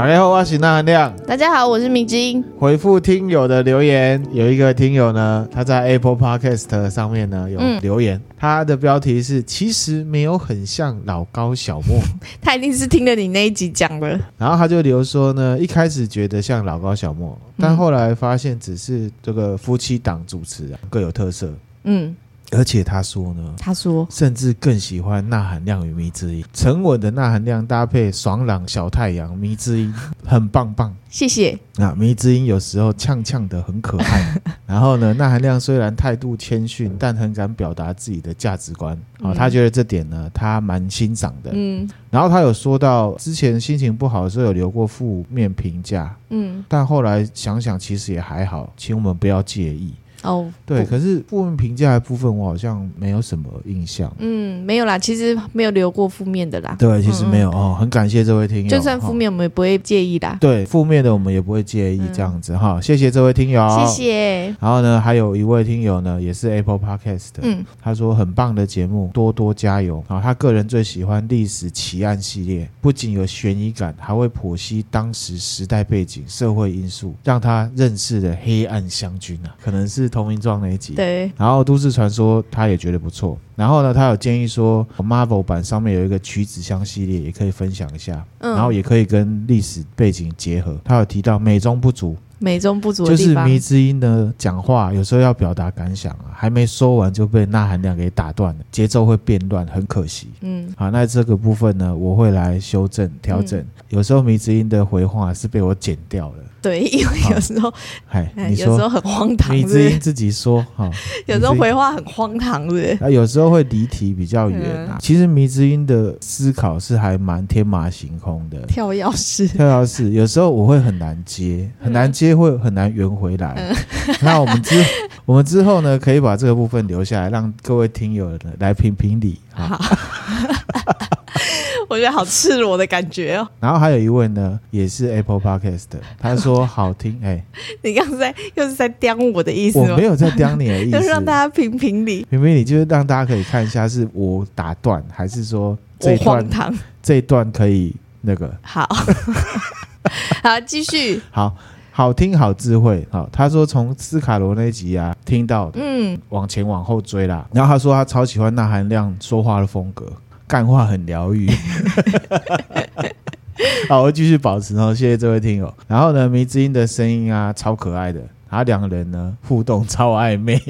大家好，我是那含亮。大家好，我是米晶。回复听友的留言，有一个听友呢，他在 Apple Podcast 上面呢有留言，嗯、他的标题是“其实没有很像老高小莫”，他一定是听了你那一集讲的。然后他就留说呢，一开始觉得像老高小莫，但后来发现只是这个夫妻档主持人各有特色。嗯。而且他说呢，他说甚至更喜欢呐喊量与迷之音，沉稳的呐喊量搭配爽朗小太阳，迷之音 很棒棒。谢谢。啊，迷之音有时候呛呛的很可爱。然后呢，钠含量虽然态度谦逊，但很敢表达自己的价值观。啊，他觉得这点呢，他蛮欣赏的。嗯。然后他有说到，之前心情不好的时候有留过负面评价。嗯。但后来想想，其实也还好，请我们不要介意。哦，oh, 对，可是负面评价的部分，我好像没有什么印象。嗯，没有啦，其实没有留过负面的啦。对，其实没有、嗯、哦，很感谢这位听友。就算负面，我们也不会介意啦。对，负面的我们也不会介意这样子哈、嗯。谢谢这位听友，谢谢。然后呢，还有一位听友呢，也是 Apple Podcast 的，嗯，他说很棒的节目，多多加油啊！他个人最喜欢历史奇案系列，不仅有悬疑感，还会剖析当时时代背景、社会因素，让他认识了黑暗湘军啊，可能是投名状那一集。对，然后都市传说他也觉得不错，然后呢，他有建议说，Marvel 版上面有一个橘子香系列，也可以分享一下，嗯，然后也可以跟历史背景结合。他有提到美中不足。美中不足的就是迷之音的讲话，有时候要表达感想啊，还没说完就被钠含量给打断了，节奏会变乱，很可惜。嗯，好，那这个部分呢，我会来修正调整。嗯、有时候迷之音的回话是被我剪掉了。对，因为有时候，哎，你说有时候很荒唐。迷之音自己说哈，有时候回话很荒唐，是不是？啊，有时候会离题比较远啊。嗯、其实迷之音的思考是还蛮天马行空的，跳跃式，跳跃式。有时候我会很难接，很难接，会很难圆回来。嗯、那我们之我们之后呢，可以把这个部分留下来，让各位听友来评评理。好。我觉得好赤裸的感觉哦。然后还有一位呢，也是 Apple Podcast 的，他说好听。哎、欸，你刚才又是在刁我的意思吗？我没有在刁你的意思，就是让大家评评理，评评理，就是让大家可以看一下，是我打断，还是说这一段这一段可以那个好，好继续，好好听好智慧。好，他说从斯卡罗那集啊听到的，嗯，往前往后追啦。然后他说他超喜欢那含量说话的风格。干话很疗愈，好，我继续保持哦，谢谢这位听友。然后呢，迷之音的声音啊，超可爱的，然后两个人呢互动超暧昧。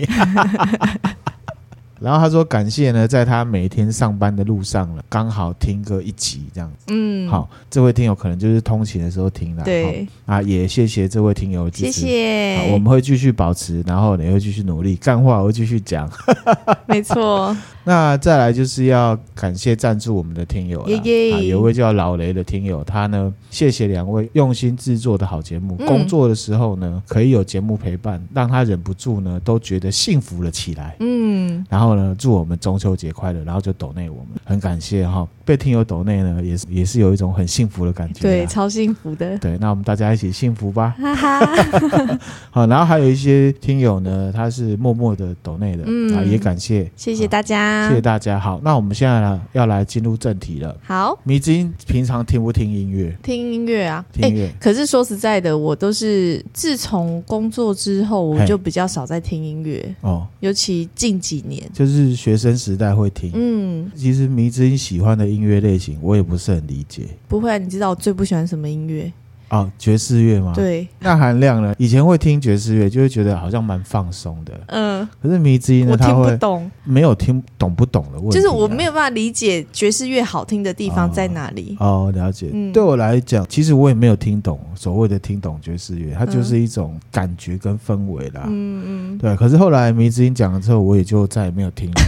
然后他说感谢呢，在他每天上班的路上了，刚好听个一集这样子。嗯，好，这位听友可能就是通勤的时候听了。对啊，也谢谢这位听友支持。谢谢，我们会继续保持，然后也会继续努力，干话我会继续讲。没错。那再来就是要感谢赞助我们的听友了。耶耶啊，有位叫老雷的听友，他呢谢谢两位用心制作的好节目，嗯、工作的时候呢可以有节目陪伴，让他忍不住呢都觉得幸福了起来。嗯，然后。祝我们中秋节快乐，然后就抖内我们，很感谢哈。被听友抖内呢，也是也是有一种很幸福的感觉，对，超幸福的。对，那我们大家一起幸福吧。哈哈 好，然后还有一些听友呢，他是默默的抖内的，嗯，啊，也感谢，谢谢大家，谢谢大家。好，那我们现在呢要来进入正题了。好，迷之音平常听不听音乐？听音乐啊，听音乐。可是说实在的，我都是自从工作之后，我就比较少在听音乐哦，尤其近几年。就是学生时代会听，嗯，其实迷之音喜欢的音乐类型，我也不是很理解。不会啊，你知道我最不喜欢什么音乐？哦，爵士乐吗？对，那含量呢？以前会听爵士乐，就会觉得好像蛮放松的。嗯，可是迷之音呢，我听不懂，没有听懂不懂的问题，就是我没有办法理解爵士乐好听的地方在哪里。哦，哦，了解。嗯，对我来讲，其实我也没有听懂所谓的听懂爵士乐，它就是一种感觉跟氛围啦。嗯嗯，对。可是后来迷之音讲了之后，我也就再也没有听了。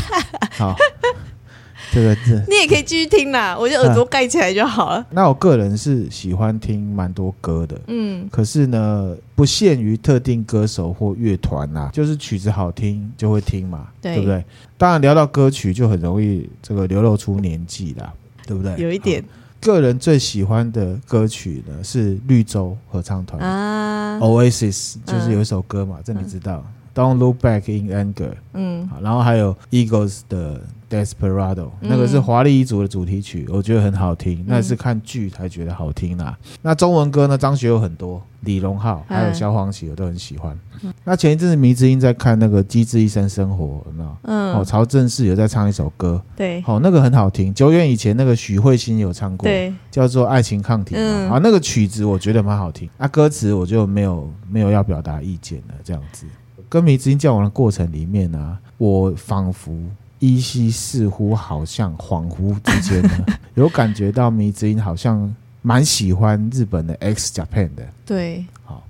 好。这个字，你也可以继续听啦，我就耳朵盖起来就好了。啊，那我个人是喜欢听蛮多歌的，嗯，可是呢，不限于特定歌手或乐团啦，就是曲子好听就会听嘛，对，对不对？当然聊到歌曲就很容易这个流露出年纪啦，对不对？有一点。个人最喜欢的歌曲呢是绿洲合唱团啊，Oasis，就是有一首歌嘛，嗯，这你知道。Don't Look Back in Anger，嗯，好然后还有 Eagles 的 Desperado，那个是华丽一族的主题曲，我觉得很好听，那是看剧才觉得好听啦。那中文歌呢？张学友很多，李荣浩还有萧煌奇，我都很喜欢。那前一阵子迷之音在看那个《机智医生生活》，有没有？嗯，哦，曹正奭有在唱一首歌，对，哦，那个很好听。久远以前那个许慧欣有唱过，对，叫做《爱情抗体》嗯。啊，那个曲子我觉得蛮好听，啊，歌词我就没有没有要表达意见了。这样子，跟迷之音交往的过程里面呢、啊，我仿佛。依稀似乎好像恍惚之间呢，有感觉到迷之音好像蛮喜欢日本的 X Japan 的，对。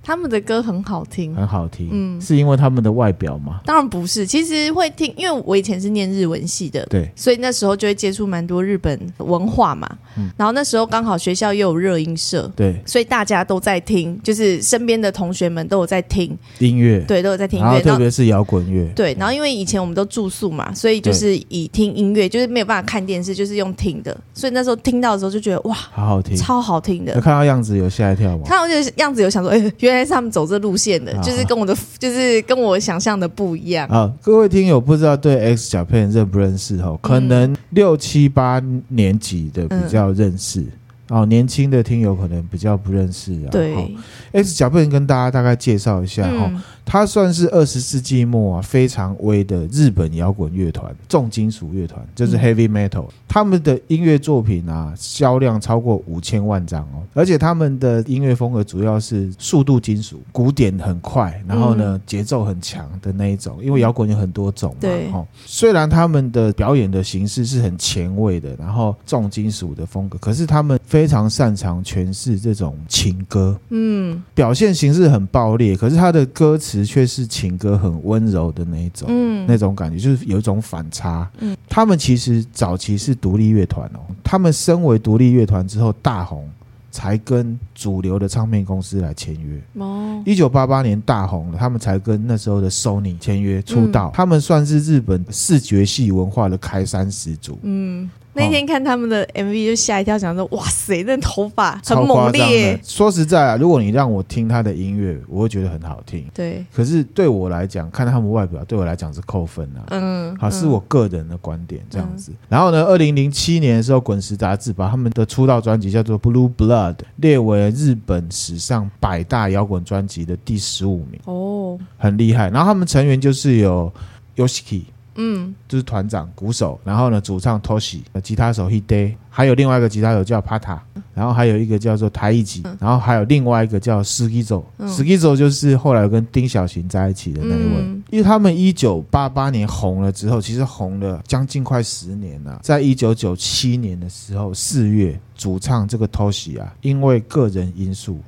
他们的歌很好听，很好听，嗯，是因为他们的外表吗？当然不是，其实会听，因为我以前是念日文系的，对，所以那时候就会接触蛮多日本文化嘛。嗯，然后那时候刚好学校又有热音社，对，所以大家都在听，就是身边的同学们都有在听。音乐，对，都有在听音乐，特别是摇滚乐，对。然后因为以前我们都住宿嘛，所以就是以听音乐，就是没有办法看电视，就是用听的，所以那时候听到的时候就觉得哇，好好听，超好听的。看到样子有吓一跳吗？看到这样子有想说，哎，原来是他们走这路。线的，就是跟我的，就是跟我想象的不一样啊！各位听友不知道对 X Japan 认不认识哦？可能六七八年级的比较认识。嗯哦，年轻的听友可能比较不认识啊。对，X Japan 跟大家大概介绍一下哈，嗯、它算是二十世纪末啊非常威的日本摇滚乐团，重金属乐团，就是 Heavy Metal。嗯、他们的音乐作品啊，销量超过五千万张哦，而且他们的音乐风格主要是速度金属，鼓点很快，然后呢节奏很强的那一种。因为摇滚有很多种嘛，对，虽然他们的表演的形式是很前卫的，然后重金属的风格，可是他们。非常擅长诠释这种情歌，嗯，表现形式很爆裂，可是他的歌词却是情歌很温柔的那一种，嗯，那种感觉就是有一种反差。嗯，他们其实早期是独立乐团哦，他们身为独立乐团之后大红，才跟主流的唱片公司来签约。哦，一九八八年大红了，他们才跟那时候的 Sony 签约出道。嗯，他们算是日本视觉系文化的开山始祖。嗯。那天看他们的 MV 就吓一跳，想说哇塞，那头发很猛烈。说实在啊，如果你让我听他的音乐，我会觉得很好听。对，可是对我来讲，看他们外表，对我来讲是扣分啊。嗯，好，是我个人的观点这样子。嗯、然后呢，二零零七年的时候，滚石杂志把他们的出道专辑叫做《Blue Blood》列为日本史上百大摇滚专辑的第十五名。哦，很厉害。然后他们成员就是有 Yoshiki。嗯，就是团长、鼓手，然后呢，主唱 Toshi，吉他手 Hide，还有另外一个吉他手叫 Pata，然后还有一个叫做台一吉，然后还有另外一个叫 Skizo，Skizo 就是后来跟丁小琴在一起的那一位。嗯、因为他们一九八八年红了之后，其实红了将近快十年了。在一九九七年的时候，四月，主唱这个 Toshi 啊，因为个人因素，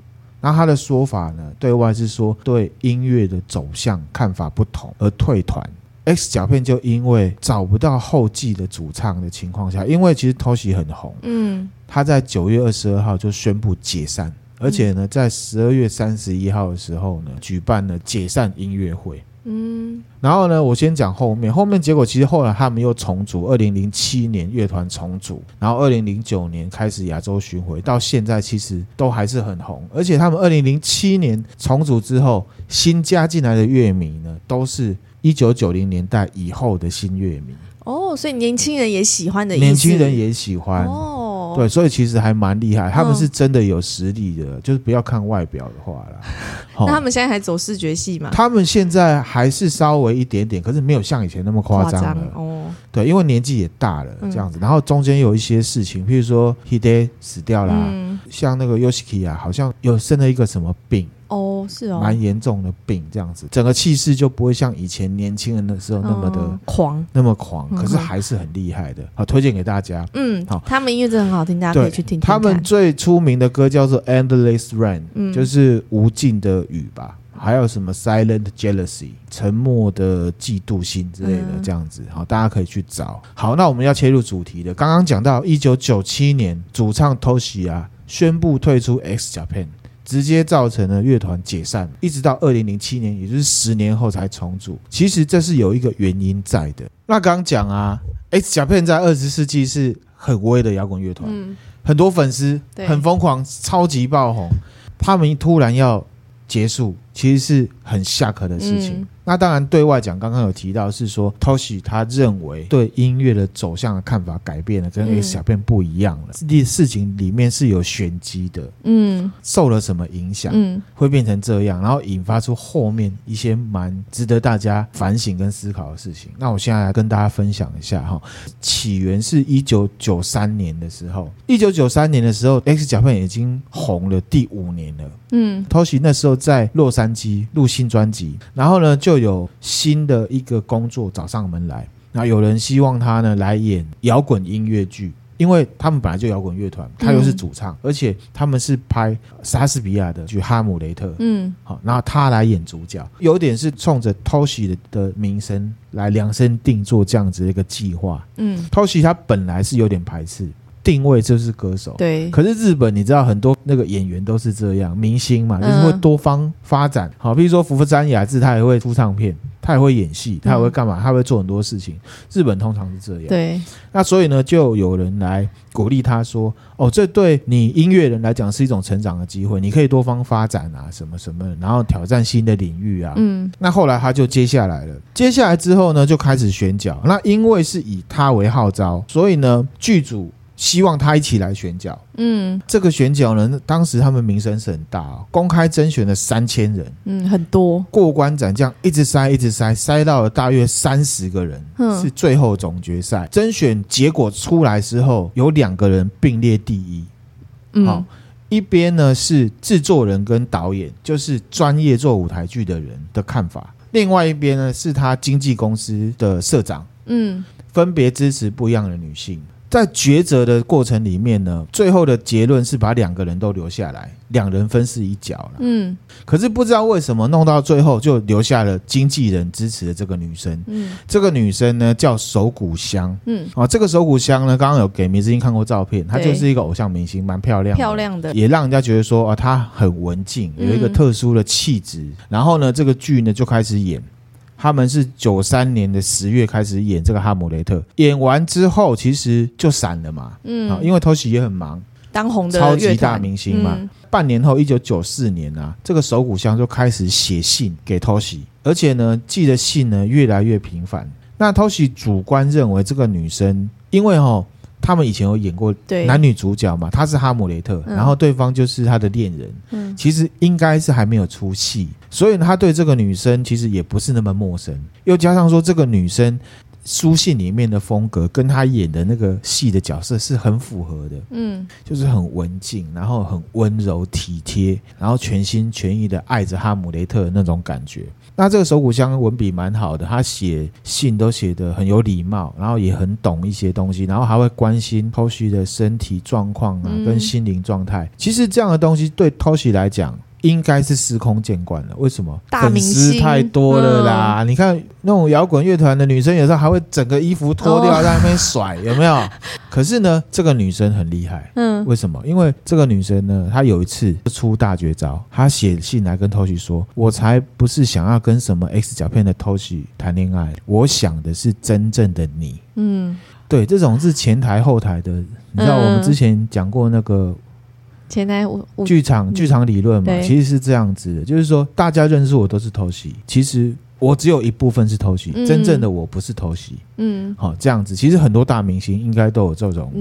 那他的说法呢，对外是说对音乐的走向看法不同而退团。X 甲片就因为找不到后继的主唱的情况下，因为其实 Toshi 很红，嗯，他在九月二十二号就宣布解散，而且呢，在十二月三十一号的时候呢，举办了解散音乐会，嗯，然后呢，我先讲后面，后面结果其实后来他们又重组，二零零七年乐团重组，然后二零零九年开始亚洲巡回，到现在其实都还是很红，而且他们二零零七年重组之后，新加进来的乐迷呢，都是。一九九零年代以后的新乐迷。哦，所以年轻人也喜欢的意思，年轻人也喜欢。哦，对，所以其实还蛮厉害，他们是真的有实力的，哦、就是不要看外表的话啦。那他们现在还走视觉系吗？他们现在还是稍微一点点，可是没有像以前那么夸张了。哦。对，因为年纪也大了，这样子，嗯、然后中间有一些事情，譬如说 Hide 死掉啦，嗯、像那个 Yoshiki 啊，好像有生了一个什么病。哦，是哦，蛮严重的病，这样子，整个气势就不会像以前年轻人的时候那么的、嗯、狂，那么狂，可是还是很厉害的。好，推荐给大家。嗯，好，他们音乐真的很好听，大家可以去听听。他们最出名的歌叫做《Endless Rain》，嗯，就是无尽的雨吧。还有什么《Silent Jealousy》沉默的嫉妒心之类的，这样子。好，大家可以去找。好，那我们要切入主题的。刚刚讲到一九九七年，主唱 Toshi 啊宣布退出 X Japan。直接造成了乐团解散，一直到二零零七年，也就是十年后才重组。其实这是有一个原因在的。那刚刚讲啊，X Japan 在二十世纪是很威的摇滚乐团，嗯、很多粉丝，很疯狂，超级爆红。他们突然要结束，其实是很下课的事情。嗯。那当然，对外讲，刚刚有提到是说，Toshi 他认为对音乐的走向的看法改变了，跟 X 小片不一样了。这件事情里面是有玄机的，嗯，受了什么影响，嗯，会变成这样，然后引发出后面一些蛮值得大家反省跟思考的事情。那我现在来跟大家分享一下哈，起源是一九九三年的时候，一九九三年的时候，X 小片已经红了第五年了，嗯，Toshi 那时候在洛杉矶录新专辑，然后呢就。有新的一个工作找上门来，那有人希望他呢来演摇滚音乐剧，因为他们本来就摇滚乐团，他又是主唱，嗯、而且他们是拍莎士比亚的剧《哈姆雷特》，嗯，好，然后他来演主角，有点是冲着 Toshi 的的名声来量身定做这样子的一个计划，嗯，Toshi 他本来是有点排斥。定位就是歌手，对。可是日本你知道很多那个演员都是这样，明星嘛，就是会多方发展。好，比如说福山雅治，他也会出唱片，他也会演戏，他也会干嘛？他会做很多事情。日本通常是这样。对。那所以呢，就有人来鼓励他说：“哦，这对你音乐人来讲是一种成长的机会，你可以多方发展啊，什么什么，然后挑战新的领域啊。”嗯。那后来他就接下来了，接下来之后呢，就开始选角。那因为是以他为号召，所以呢，剧组。希望他一起来选角。嗯，这个选角呢，当时他们名声是很大哦，公开甄选了三千人，嗯，很多。过关斩将，一直筛，一直筛，筛到了大约三十个人，嗯，是最后总决赛。甄选结果出来之后，有两个人并列第一。嗯，好，一边呢是制作人跟导演，就是专业做舞台剧的人的看法，另外一边呢是他经纪公司的社长，嗯，分别支持不一样的女性。在抉择的过程里面呢，最后的结论是把两个人都留下来，两人分饰一角了。嗯，可是不知道为什么弄到最后就留下了经纪人支持的这个女生。嗯，这个女生呢叫手谷香。嗯，啊，这个手谷香呢，刚刚有给迷之音看过照片，她就是一个偶像明星，蛮漂亮，漂亮的，也让人家觉得说啊，她很文静，有一个特殊的气质。嗯，然后呢，这个剧呢就开始演。他们是九三年的十月开始演这个《哈姆雷特》，演完之后其实就散了嘛。嗯，因为 Toshi 也很忙，当红的超级大明星嘛。嗯、半年后，一九九四年啊，这个手谷香就开始写信给 Toshi，而且呢，寄的信呢越来越频繁。那 Toshi 主观认为这个女生，因为哈。他们以前有演过男女主角嘛？他是哈姆雷特，然后对方就是他的恋人。嗯，其实应该是还没有出戏，所以他对这个女生其实也不是那么陌生。又加上说，这个女生书信里面的风格跟他演的那个戏的角色是很符合的。嗯，就是很文静，然后很温柔体贴，然后全心全意的爱着哈姆雷特的那种感觉。那这个手骨香文笔蛮好的，他写信都写得很有礼貌，然后也很懂一些东西，然后还会关心 Toshi 的身体状况啊，跟心灵状态。其实这样的东西对 Toshi 来讲。应该是司空见惯了，为什么？大明星粉丝太多了啦！嗯、你看那种摇滚乐团的女生，有时候还会整个衣服脱掉在那边甩，哦、有没有？可是呢，这个女生很厉害，嗯，为什么？因为这个女生呢，她有一次出大绝招，她写信来跟 Toshi 说：“我才不是想要跟什么 X 角片的 Toshi 谈恋爱，我想的是真正的你。”嗯，对，这种是前台后台的，你知道我们之前讲过那个。前台剧场剧场理论嘛，其实是这样子的，就是说大家认识我都是 Toshi，其实我只有一部分是 Toshi，嗯、真正的我不是 Toshi。嗯，好，这样子，其实很多大明星应该都有这种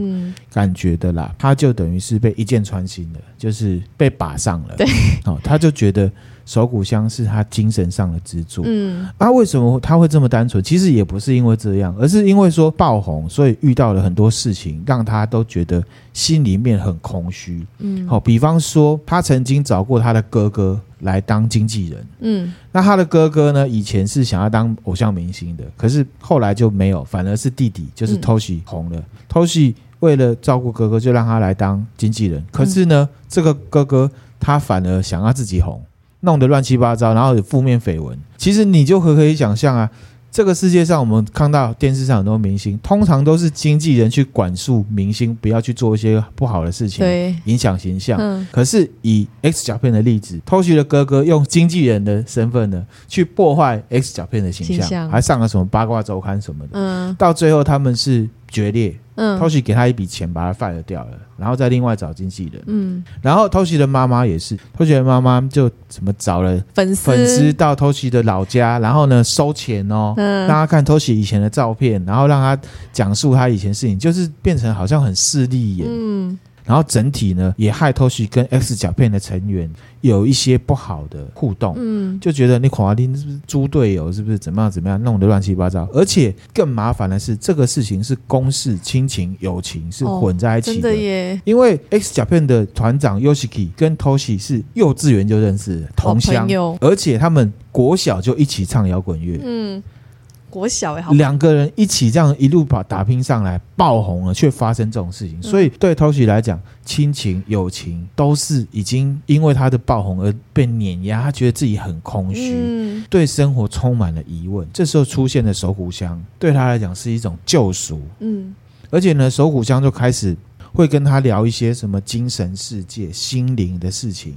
感觉的啦。嗯、他就等于是被一箭穿心了，就是被把上了。对，好，他就觉得。手鼓香是他精神上的支柱。嗯，啊，为什么他会这么单纯？其实也不是因为这样，而是因为说爆红，所以遇到了很多事情，让他都觉得心里面很空虚。嗯，好，比方说他曾经找过他的哥哥来当经纪人。嗯，那他的哥哥呢，以前是想要当偶像明星的，可是后来就没有，反而是弟弟就是 Toshi 红了。嗯、Toshi 为了照顾哥哥，就让他来当经纪人。可是呢，嗯、这个哥哥他反而想要自己红。弄得乱七八糟，然后有负面绯闻。其实你就可可以想象啊，这个世界上我们看到电视上很多明星，通常都是经纪人去管束明星，不要去做一些不好的事情，对，影响形象。嗯、可是以 X 角片的例子，Toshi 的哥哥用经纪人的身份呢，去破坏 X 角片的形象，形象还上了什么八卦周刊什么的。嗯，到最后他们是决裂。嗯，Toshi 给他一笔钱，把他 fire 掉了，然后再另外找经纪人。嗯，然后 Toshi 的妈妈也是，Toshi 的妈妈就什么找了粉丝粉丝到 Toshi 的老家，然后呢收钱哦，嗯，让他看 Toshi 以前的照片，然后让他讲述他以前事情，就是变成好像很势利眼。嗯。然后整体呢，也害 Toshi 跟 X 甲片的成员有一些不好的互动，嗯，就觉得你孔华丁是不是猪队友，是不是怎么样怎么样，弄得乱七八糟。而且更麻烦的是，这个事情是公事、亲情、友情是混在一起的，的耶。因为 X 甲片的团长 Yoshiki 跟 Toshi 是幼稚园就认识的同乡，而且他们国小就一起唱摇滚乐，嗯。国小也好，两个人一起这样一路把打拼上来，爆红了，却发生这种事情。所以对 Toshi 来讲，亲情、友情都是已经因为他的爆红而被碾压，他觉得自己很空虚，嗯、对生活充满了疑问。这时候出现的手鼓箱，对他来讲是一种救赎。嗯，而且呢，手鼓箱就开始会跟他聊一些什么精神世界、心灵的事情。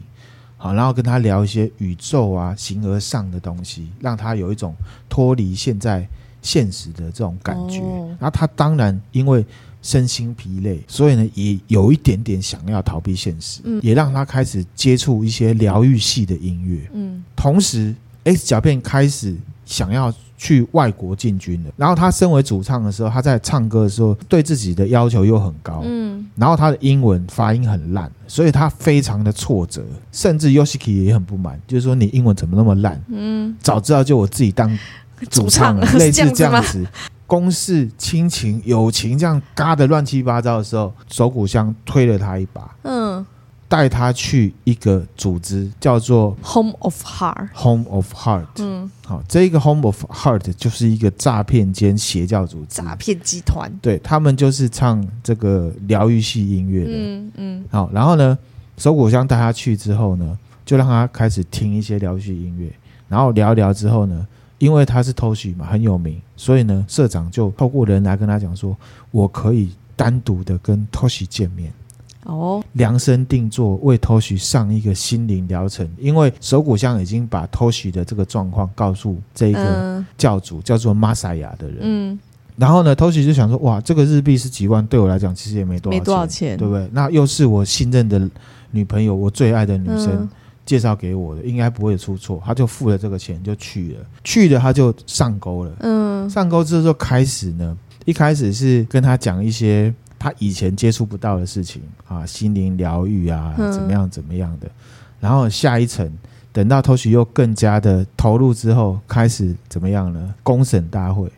好，然后跟他聊一些宇宙啊、形而上的东西，让他有一种脱离现在现实的这种感觉。哦、然后他当然因为身心疲累，所以呢也有一点点想要逃避现实，嗯、也让他开始接触一些疗愈系的音乐。嗯，同时 X 脚片开始想要去外国进军了。然后他身为主唱的时候，他在唱歌的时候对自己的要求又很高。嗯，然后他的英文发音很烂。所以他非常的挫折，甚至 Yoshiki 也很不满，就是说你英文怎么那么烂？嗯，早知道就我自己当主唱了，类似这样子，公事、亲情、友情这样嘎的乱七八糟的时候，手鼓箱推了他一把，嗯，带他去一个组织叫做 Home of Heart，Home of Heart，嗯，好，这个 Home of Heart 就是一个诈骗兼邪教组织，诈骗集团，对，他们就是唱这个疗愈系音乐的，嗯。嗯，好，然后呢，手鼓箱带他去之后呢，就让他开始听一些疗愈系音乐，然后聊一聊之后呢，因为他是 Toshi 嘛，很有名，所以呢，社长就透过人来跟他讲说，我可以单独的跟 Toshi 见面，哦，量身定做为 Toshi 上一个心灵疗程，因为手鼓香已经把 Toshi 的这个状况告诉这个教主，嗯、叫做 Masaya 的人，嗯。然后呢，Toshi 就想说，哇，这个日币是几万，对我来讲其实也没多少钱，没多少钱，对不对？那又是我信任的女朋友，我最爱的女生介绍给我的，嗯、应该不会出错。他就付了这个钱就去了，去了他就上钩了。嗯，上钩之后就开始呢，一开始是跟他讲一些他以前接触不到的事情啊，心灵疗愈啊，怎么样怎么样的。嗯、然后下一层。等到 Toshi 又更加的投入之后，开始怎么样呢？公审大会，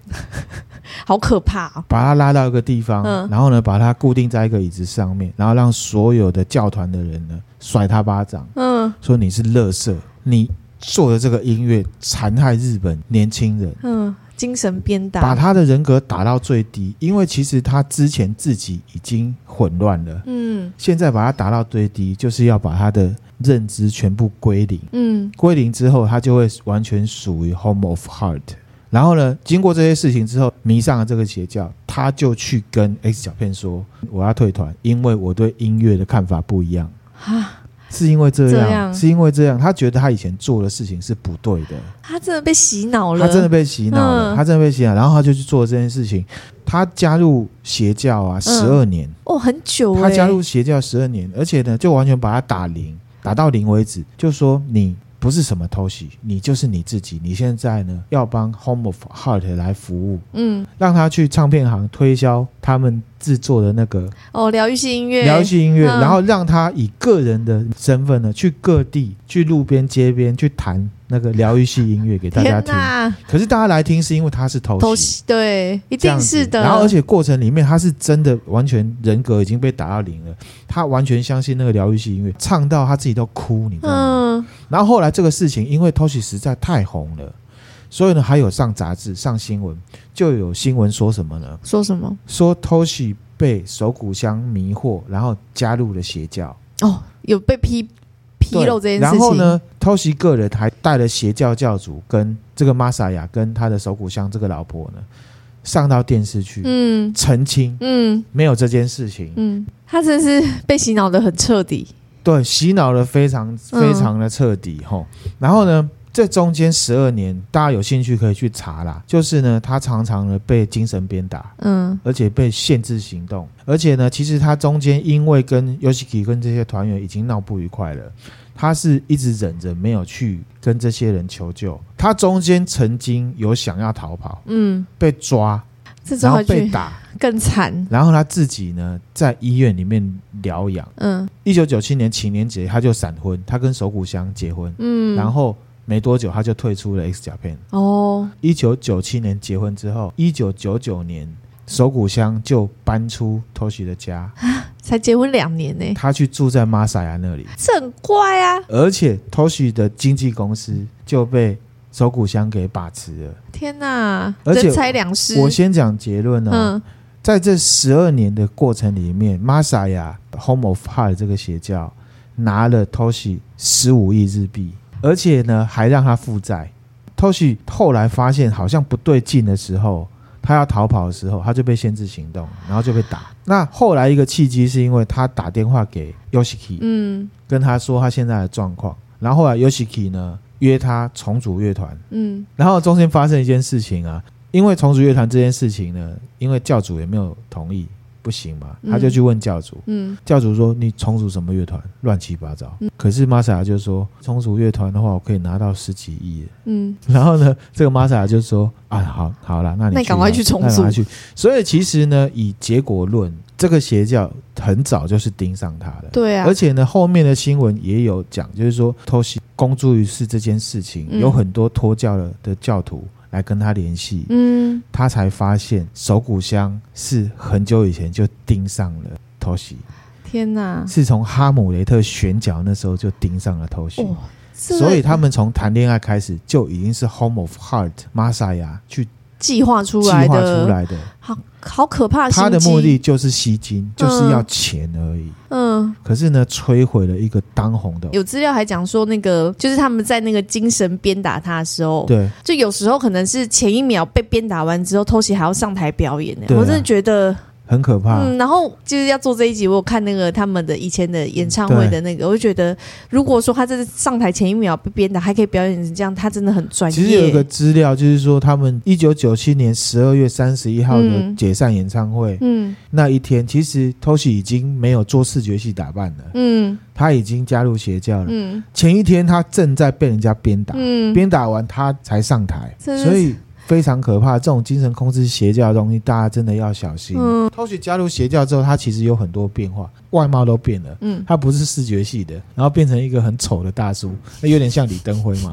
好可怕啊！把他拉到一个地方，嗯、然后呢，把他固定在一个椅子上面，然后让所有的教团的人呢甩他巴掌，嗯，说你是乐色，你做的这个音乐残害日本年轻人，嗯，精神鞭打，把他的人格打到最低，因为其实他之前自己已经混乱了，嗯，现在把他打到最低，就是要把他的。认知全部归零，嗯，归零之后，他就会完全属于 Home of Heart。然后呢，经过这些事情之后，迷上了这个邪教，他就去跟 X 小片说：“我要退团，因为我对音乐的看法不一样。”哈，是因为这样，这样是因为这样，他觉得他以前做的事情是不对的。他真的被洗脑了，他真的被洗脑了，嗯、他真的被洗脑。然后他就去做这件事情。他加入邪教啊，十二年、嗯、哦，很久。他加入邪教十二年，而且呢，就完全把他打零。打到零为止，就说你不是什么 Toshi，你就是你自己。你现在呢，要帮 Home of Heart 来服务，嗯，让他去唱片行推销他们制作的那个哦，疗愈系音乐，疗愈系音乐，嗯、然后让他以个人的身份呢，去各地，去路边街边去弹。那个疗愈系音乐给大家听，可是大家来听是因为他是 Toshi，对，一定是的。然后而且过程里面他是真的完全人格已经被打到零了，他完全相信那个疗愈系音乐，唱到他自己都哭，你知道吗？嗯。然后后来这个事情，因为 Toshi 实在太红了，所以呢还有上杂志、上新闻，就有新闻说什么呢？说什么？说 Toshi 被手鼓箱迷惑，然后加入了邪教。哦，有被批。披露这件事情，然后呢，Toshi 个人还带了邪教教主跟这个 Masaya 跟他的手鼓箱这个老婆呢，上到电视去，嗯，澄清，嗯，没有这件事情，嗯，他真是被洗脑的很彻底，对，洗脑的非常非常的彻底吼、嗯。然后呢，这中间十二年，大家有兴趣可以去查啦。就是呢，他常常呢被精神鞭打，嗯，而且被限制行动，而且呢，其实他中间因为跟 Yoshiki 跟这些团员已经闹不愉快了，他是一直忍着没有去跟这些人求救。他中间曾经有想要逃跑，嗯，被抓。然后被打更惨，然后他自己呢在医院里面疗养。嗯，一九九七年情人节他就闪婚，他跟手谷香结婚。嗯，然后没多久他就退出了 X Japan。哦，一九九七年结婚之后，一九九九年手谷香就搬出 Toshi 的家。才结婚两年呢，他去住在 Masaya 那里，这很怪啊。而且 Toshi 的经纪公司就被。手谷香给把持了，天哪！而且人财两失。我先讲结论哦，嗯、在这十二年的过程里面，Masaya Home of Heart 这个邪教拿了 Toshi 十五亿日币，而且呢还让他负债。Toshi 后来发现好像不对劲的时候，他要逃跑的时候，他就被限制行动，然后就被打。那后来一个契机是因为他打电话给 Yoshiki，嗯，跟他说他现在的状况，然后后来 Yoshiki 呢。约他重组乐团，嗯，然后中间发生一件事情啊，因为重组乐团这件事情呢，因为教主也没有同意，不行嘛，他就去问教主，嗯，教主说你重组什么乐团，乱七八糟，嗯，可是玛萨亚就说重组乐团的话，我可以拿到十几亿，嗯，然后呢，这个玛萨亚就说啊，好，好了，那你赶快去重组去，所以其实呢，以结果论。这个邪教很早就是盯上他的，对啊，而且呢，后面的新闻也有讲，就是说偷袭公诸于世这件事情，嗯、有很多脱教了的教徒来跟他联系，嗯，他才发现手骨香是很久以前就盯上了偷袭，天哪，是从哈姆雷特选角那时候就盯上了偷袭，哦、所以他们从谈恋爱开始就已经是 Home of Heart Masaya 去。计划出来的，计划出来的，好好可怕。他的目的就是吸金，就是要钱而已。嗯，可是呢，摧毁了一个当红的。有资料还讲说，那个就是他们在那个精神鞭打他的时候，对，就有时候可能是前一秒被鞭打完之后，偷袭还要上台表演呢。我真的觉得。很可怕。嗯，然后就是要做这一集，我有看那个他们的以前的演唱会的那个，我就觉得，如果说他在上台前一秒被鞭打，还可以表演成这样，他真的很专业。其实有一个资料，就是说他们一九九七年十二月三十一号的解散演唱会，嗯，那一天其实 Toshi 已经没有做视觉系打扮了，嗯，他已经加入邪教了，嗯，前一天他正在被人家鞭打，嗯，鞭打完他才上台，所以。非常可怕，这种精神控制邪教的东西，大家真的要小心。嗯，Toshi 加入邪教之后，他其实有很多变化，外貌都变了。嗯，他不是视觉系的，然后变成一个很丑的大叔，那有点像李登辉嘛，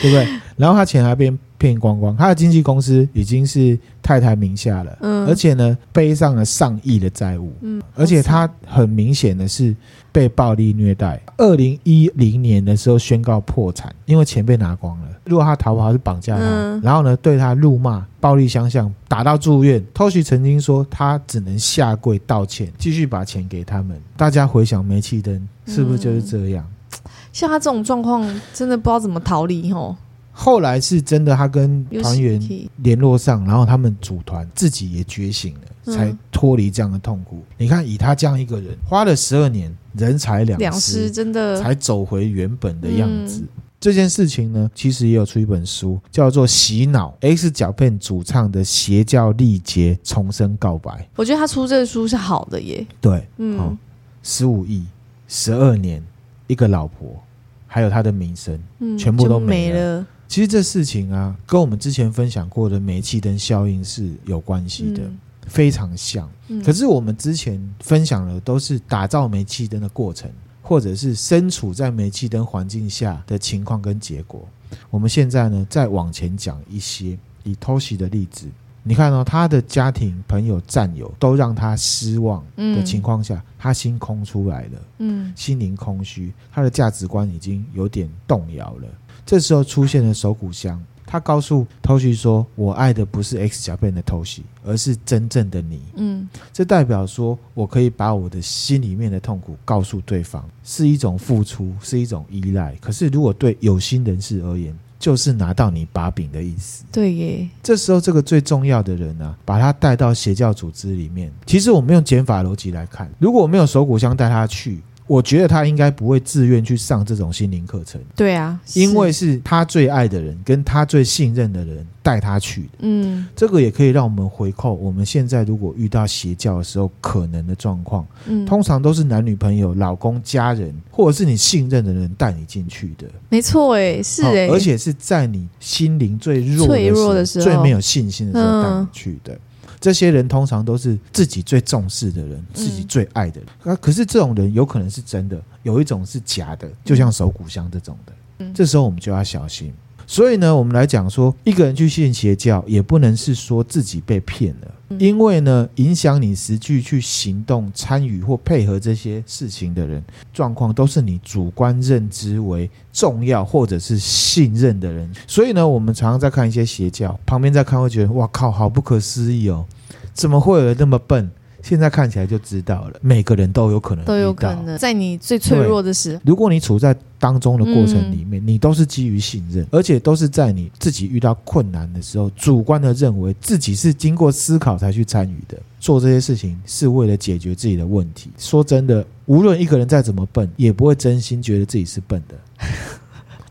对不对？然后他钱还变骗光光，他的经纪公司已经是太太名下了，嗯，而且呢，背上了上亿的债务，嗯，而且他很明显的是被暴力虐待。二零一零年的时候宣告破产，因为钱被拿光了。如果他逃跑，是绑架他，嗯、然后呢，对他辱骂、暴力相向，打到住院。Toshi 曾经说，他只能下跪道歉，继续把钱给他们。大家回想煤气灯，是不是就是这样？嗯、像他这种状况，真的不知道怎么逃离吼。后来是真的，他跟团员联络上，然后他们组团，自己也觉醒了，才脱离这样的痛苦。嗯、你看，以他这样一个人，花了十二年，人财两失，两失真的才走回原本的样子。嗯这件事情呢，其实也有出一本书，叫做《洗脑》，X Japan 主唱的邪教历劫重生告白。我觉得他出这个书是好的耶。对，嗯，十五亿，十二年，一个老婆，还有他的名声，嗯，全部都没了。其实这事情啊，跟我们之前分享过的煤气灯效应是有关系的，嗯、非常像。嗯、可是我们之前分享的都是打造煤气灯的过程。或者是身处在煤气灯环境下的情况跟结果，我们现在呢再往前讲一些，以 Toshi 的例子，你看哦，他的家庭、朋友、战友都让他失望的情况下，嗯、他心空出来了，嗯，心灵空虚，他的价值观已经有点动摇了。这时候出现了手鼓香。他告诉 Toshi 说：“我爱的不是 X 小变的 Toshi，而是真正的你。”嗯，这代表说我可以把我的心里面的痛苦告诉对方，是一种付出，是一种依赖。可是如果对有心人士而言，就是拿到你把柄的意思。对耶。这时候，这个最重要的人呢、啊，把他带到邪教组织里面。其实我们用减法逻辑来看，如果我没有手骨香带他去。我觉得他应该不会自愿去上这种心灵课程。对啊，因为是他最爱的人，跟他最信任的人带他去的。嗯，这个也可以让我们回扣我们现在如果遇到邪教的时候可能的状况。嗯，通常都是男女朋友、老公、家人，或者是你信任的人带你进去的。没错，哎，是哎，而且是在你心灵最弱弱的时候、最没有信心的时候带你去的。嗯这些人通常都是自己最重视的人，自己最爱的人。啊，可是这种人有可能是真的，有一种是假的，就像手骨香这种的。这时候我们就要小心。所以呢，我们来讲说，一个人去信邪教，也不能是说自己被骗了。因为呢，影响你实际去行动、参与或配合这些事情的人，状况都是你主观认知为重要或者是信任的人。所以呢，我们常常在看一些邪教，旁边在看会觉得，哇靠，好不可思议哦，怎么会有人那么笨？现在看起来就知道了，每个人都有可能都有可能在你最脆弱的时候。如果你处在当中的过程里面，你都是基于信任，而且都是在你自己遇到困难的时候，主观的认为自己是经过思考才去参与的，做这些事情是为了解决自己的问题。说真的，无论一个人再怎么笨，也不会真心觉得自己是笨的。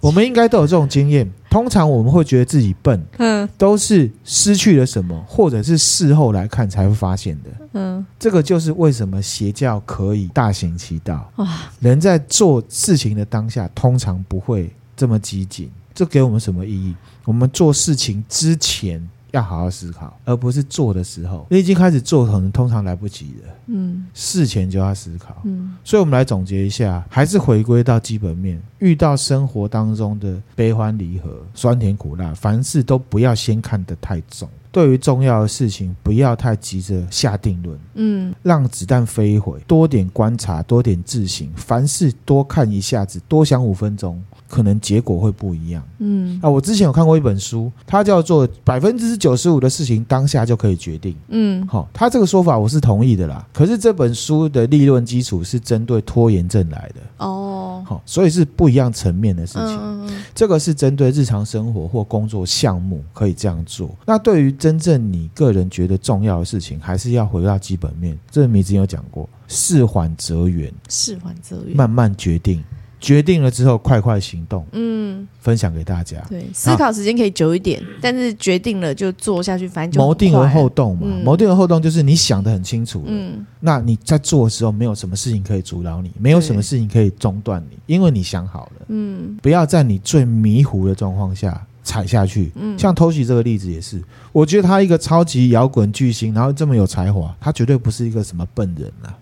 我们应该都有这种经验。通常我们会觉得自己笨，嗯，都是失去了什么，或者是事后来看才会发现的。嗯，这个就是为什么邪教可以大行其道。哇，人在做事情的当下，通常不会这么激进。这给我们什么意义？我们做事情之前。要好好思考，而不是做的时候，你已经开始做，可能通常来不及了。嗯，事前就要思考。嗯，所以我们来总结一下，还是回归到基本面。遇到生活当中的悲欢离合、酸甜苦辣，凡事都不要先看得太重。对于重要的事情，不要太急着下定论。嗯，让子弹飞一会，多点观察，多点自省，凡事多看一下子，多想五分钟。可能结果会不一样。嗯，啊，我之前有看过一本书，它叫做“百分之九十五的事情当下就可以决定”。嗯，好、哦，他这个说法我是同意的啦。可是这本书的立论基础是针对拖延症来的。哦，好，所以是不一样层面的事情。嗯，这个是针对日常生活或工作项目可以这样做。那对于真正你个人觉得重要的事情，还是要回到基本面。这个米子有讲过，事缓则圆，事缓则圆，慢慢决定。决定了之后，快快行动。嗯，分享给大家。对，思考时间可以久一点，但是决定了就做下去，反正就谋定而后动嘛。谋定而后动就是你想的很清楚。嗯，那你在做的时候，没有什么事情可以阻挠你，没有什么事情可以中断你，因为你想好了。嗯，不要在你最迷糊的状况下踩下去。嗯，像 Toshi 这个例子也是，我觉得他一个超级摇滚巨星，然后这么有才华，他绝对不是一个什么笨人啊。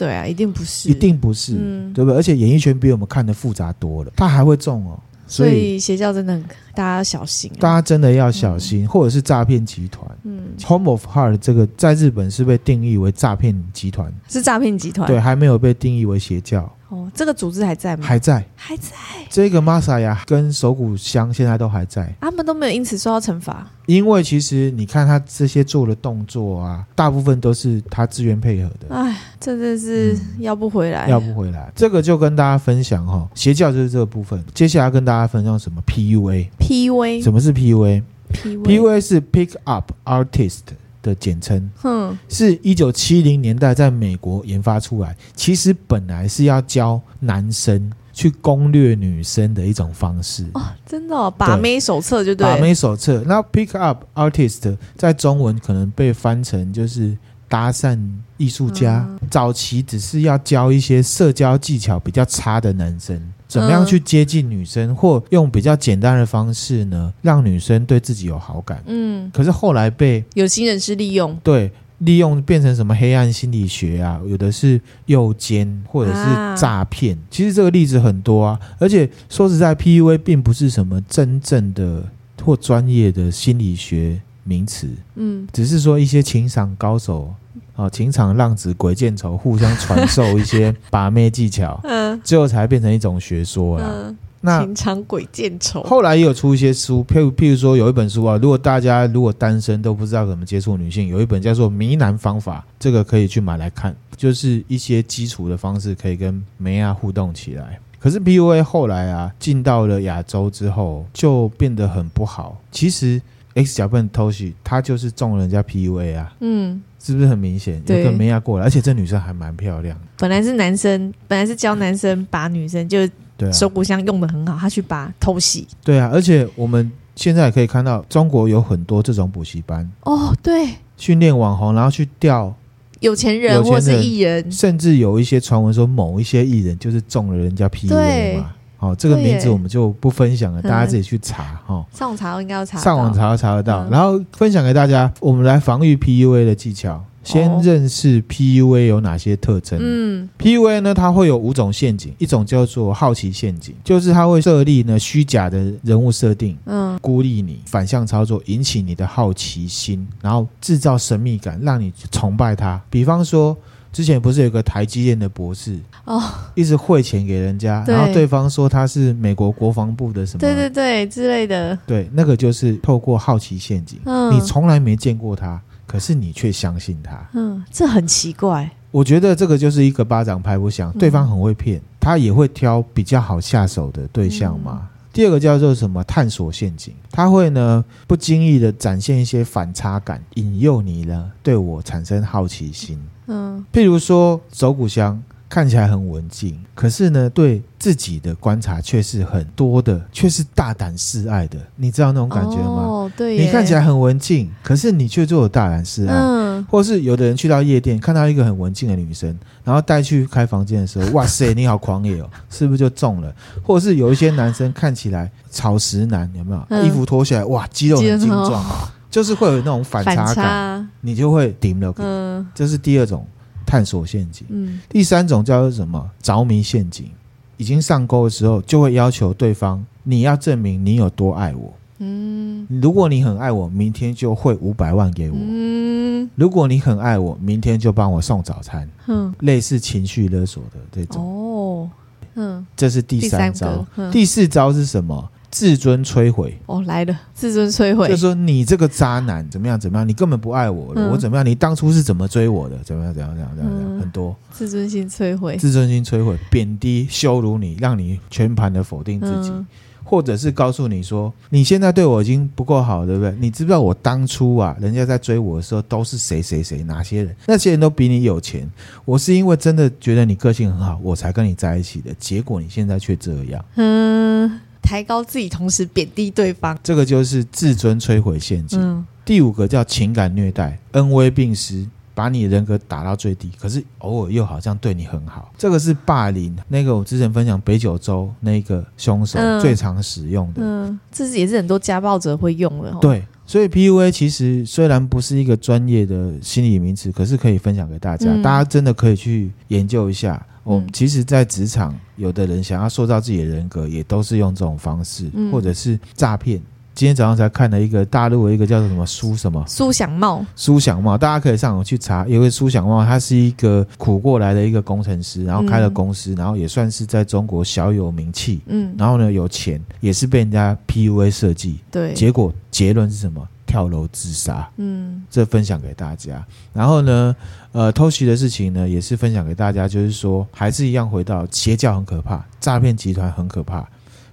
对啊，一定不是，一定不是，嗯、对不对？而且演艺圈比我们看的复杂多了，他还会中哦。所以，邪教真的很，大家要小心，啊。大家真的要小心，嗯、或者是诈骗集团。嗯，Home of Heart 这个在日本是被定义为诈骗集团，是诈骗集团，对，还没有被定义为邪教。哦，这个组织还在吗？还在，还在。这个玛莎亚跟手骨香现在都还在，他们都没有因此受到惩罚。因为其实你看他这些做的动作啊，大部分都是他自愿配合的。哎，真的是要不回来，嗯，要不回来。这个就跟大家分享哈，邪教就是这个部分。接下来跟大家分享什么？PUA，PUA，什么是 PUA？PUA 是 Pick Up Artist。的简称，嗯，是一九七零年代在美国研发出来。其实本来是要教男生去攻略女生的一种方式哦，真的、哦，把妹手册就对，把妹手册。那 Pick Up Artist 在中文可能被翻成就是搭讪艺术家。嗯、早期只是要教一些社交技巧比较差的男生。怎么样去接近女生，或用比较简单的方式呢，让女生对自己有好感？嗯，可是后来被有心人士利用，对，利用变成什么黑暗心理学啊？有的是诱奸，或者是诈骗。啊、其实这个例子很多啊，而且说实在，PUA 并不是什么真正的或专业的心理学名词，嗯，只是说一些情商高手。哦，情场浪子鬼见愁，互相传授一些把妹技巧，嗯，最后才变成一种学说啦。嗯、那情场鬼见愁，后来也有出一些书，譬如譬如说有一本书啊，如果大家如果单身都不知道怎么接触女性，有一本叫做《迷男方法》，这个可以去买来看，就是一些基础的方式可以跟梅啊互动起来。可是 PUA 后来啊，进到了亚洲之后，就变得很不好。其实 X 小笨 Toshi 他就是中了人家 PUA 啊，嗯。是不是很明显？有个梅亚过来，而且这女生还蛮漂亮。本来是男生，本来是教男生把女生就手鼓箱用的很好，他去把偷袭。对啊，而且我们现在也可以看到，中国有很多这种补习班哦，对，训练网红，然后去钓有钱人或是艺人，甚至有一些传闻说某一些艺人就是中了人家 PUA 嘛。好，这个名字我们就不分享了，大家自己去查哈。上网查应该要查，上网查查得到。然后分享给大家，我们来防御 PUA 的技巧。先认识 PUA 有哪些特征？嗯，PUA 呢，它会有五种陷阱，一种叫做好奇陷阱，就是它会设立呢虚假的人物设定，嗯，孤立你，反向操作，引起你的好奇心，然后制造神秘感，让你崇拜他。比方说。之前不是有个台积电的博士哦，一直汇钱给人家，然后对方说他是美国国防部的什么？对对对之类的。对，那个就是透过好奇陷阱。嗯，你从来没见过他，可是你却相信他。嗯，这很奇怪。我觉得这个就是一个巴掌拍不响，对方很会骗，他也会挑比较好下手的对象嘛。第二个叫做什么探索陷阱，他会呢不经意的展现一些反差感，引诱你呢对我产生好奇心。嗯，譬如说手鼓箱看起来很文静，可是呢对自己的观察却是很多的，却是大胆示爱的。你知道那种感觉吗？哦，对，你看起来很文静，可是你却做了大胆示爱。嗯，或是有的人去到夜店，看到一个很文静的女生，然后带去开房间的时候，哇塞，你好狂野哦，是不是就中了？或者是有一些男生看起来草食男，有没有？嗯，衣服脱下来，哇，肌肉很精壮，就是会有那种反差感，差你就会顶了。嗯，这是第二种探索陷阱。嗯，第三种叫做什么？着迷陷阱。已经上钩的时候，就会要求对方你要证明你有多爱我。嗯，如果你很爱我，明天就汇五百万给我。嗯，如果你很爱我，明天就帮我送早餐。嗯，类似情绪勒索的这种。哦，嗯，这是第三招。第四招是什么？自尊摧毁哦，来了，自尊摧毁，就是说你这个渣男怎么样怎么样，你根本不爱我了，嗯、我怎么样？你当初是怎么追我的？怎么样怎么样怎样怎样？嗯、很多自尊心摧毁，自尊心摧毁，贬低羞辱你，让你全盘的否定自己，嗯、或者是告诉你说你现在对我已经不够好，对不对？你知不知道我当初啊，人家在追我的时候都是谁谁谁哪些人？那些人都比你有钱，我是因为真的觉得你个性很好，我才跟你在一起的。结果你现在却这样，嗯。抬高自己，同时贬低对方，这个就是自尊摧毁陷阱。嗯、第五个叫情感虐待，恩威并施，把你人格打到最低，可是偶尔又好像对你很好，这个是霸凌。那个我之前分享北九州那个凶手最常使用的，嗯，嗯，这是也是很多家暴者会用的。对，所以 PUA 其实虽然不是一个专业的心理名词，可是可以分享给大家，嗯、大家真的可以去研究一下。我、哦、其实，在职场，有的人想要塑造自己的人格，也都是用这种方式，嗯、或者是诈骗。今天早上才看了一个大陆的一个叫做什么苏什么苏享茂，苏享茂，大家可以上网去查。因为苏享茂，他是一个苦过来的一个工程师，然后开了公司，嗯、然后也算是在中国小有名气。嗯，然后呢，有钱，也是被人家 PUA 设计。对，结果结论是什么？跳楼自杀，嗯，这分享给大家。然后呢，呃，偷袭的事情呢，也是分享给大家。就是说，还是一样回到邪教很可怕，诈骗集团很可怕，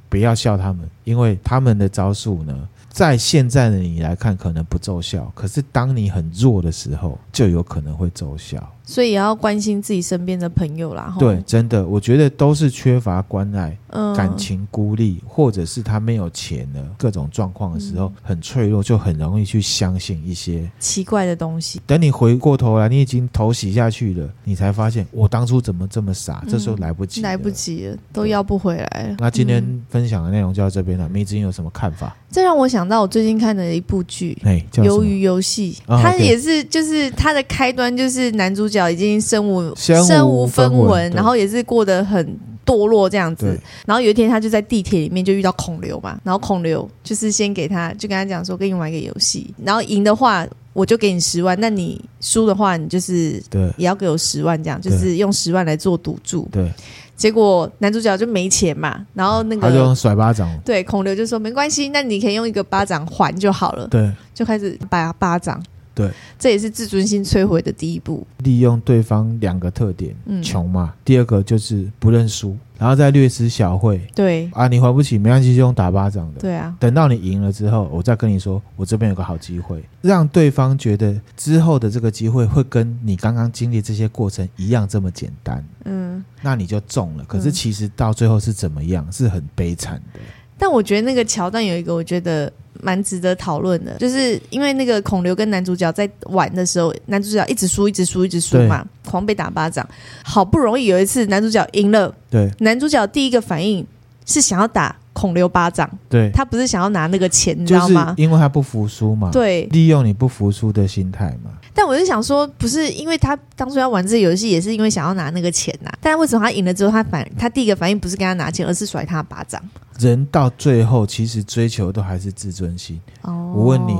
不要笑他们，因为他们的招数呢。在现在的你来看，可能不奏效，可是当你很弱的时候，就有可能会奏效。所以也要关心自己身边的朋友啦。对，真的，我觉得都是缺乏关爱，嗯、感情孤立，或者是他没有钱的各种状况的时候，嗯、很脆弱，就很容易去相信一些奇怪的东西。等你回过头来，你已经头洗下去了，你才发现我当初怎么这么傻？这时候来不及，来不及了，都要不回来了。那今天分享的内容就到这边了，梅子英有什么看法？这让我想到我最近看的一部剧，《鱿鱼游戏》，它也是，就是它的开端就是男主角已经身无身无分文，然后也是过得很堕落这样子。然后有一天，他就在地铁里面就遇到孔刘嘛，然后孔刘就是先给他，就跟他讲说，跟你玩一个游戏，然后赢的话我就给你十万，那你输的话你就是对。也要给我十万，这样就是用十万来做赌注。对。结果男主角就没钱嘛，然后那个他就甩巴掌，对，孔刘就说没关系，那你可以用一个巴掌还就好了，对，就开始打巴掌，对，这也是自尊心摧毁的第一步。利用对方两个特点，嗯，穷嘛，第二个就是不认输。然后再略施小惠，对啊，你还不起没关系，就用打巴掌的，对啊。等到你赢了之后，我再跟你说，我这边有个好机会，让对方觉得之后的这个机会会跟你刚刚经历这些过程一样这么简单，嗯，那你就中了。可是其实到最后是怎么样？是很悲惨的。但我觉得那个桥段有一个，我觉得。蛮值得讨论的，就是因为那个孔刘跟男主角在玩的时候，男主角一直输，一直输，一直输嘛，狂被打巴掌。好不容易有一次男主角赢了，对，男主角第一个反应是想要打孔刘巴掌，对，他不是想要拿那个钱，你知道吗？因为他不服输嘛，对，利用你不服输的心态嘛。但我就想说，不是因为他当初要玩这个游戏，也是因为想要拿那个钱呐、啊。但为什么他赢了之后，他反他第一个反应不是跟他拿钱，而是甩他巴掌？人到最后，其实追求都还是自尊心。哦，我问你，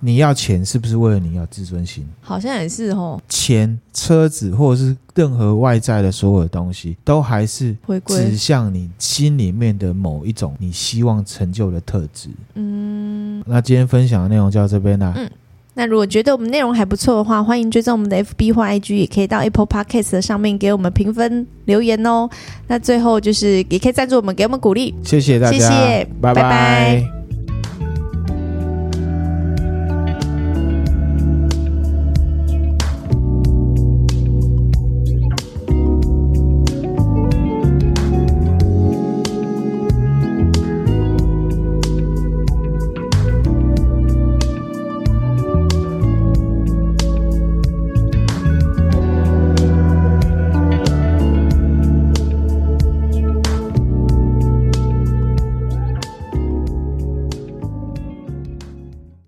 你要钱是不是为了你要自尊心？好像也是哦。钱、车子或者是任何外在的所有的东西，都还是指向你心里面的某一种你希望成就的特质。嗯，那今天分享的内容就到这边啦。嗯，那如果觉得我们内容还不错的话，欢迎追踪我们的 FB 或 IG，也可以到 Apple Podcast 上面给我们评分留言哦。那最后就是也可以赞助我们，给我们鼓励。谢谢大家，谢谢，拜拜。拜拜。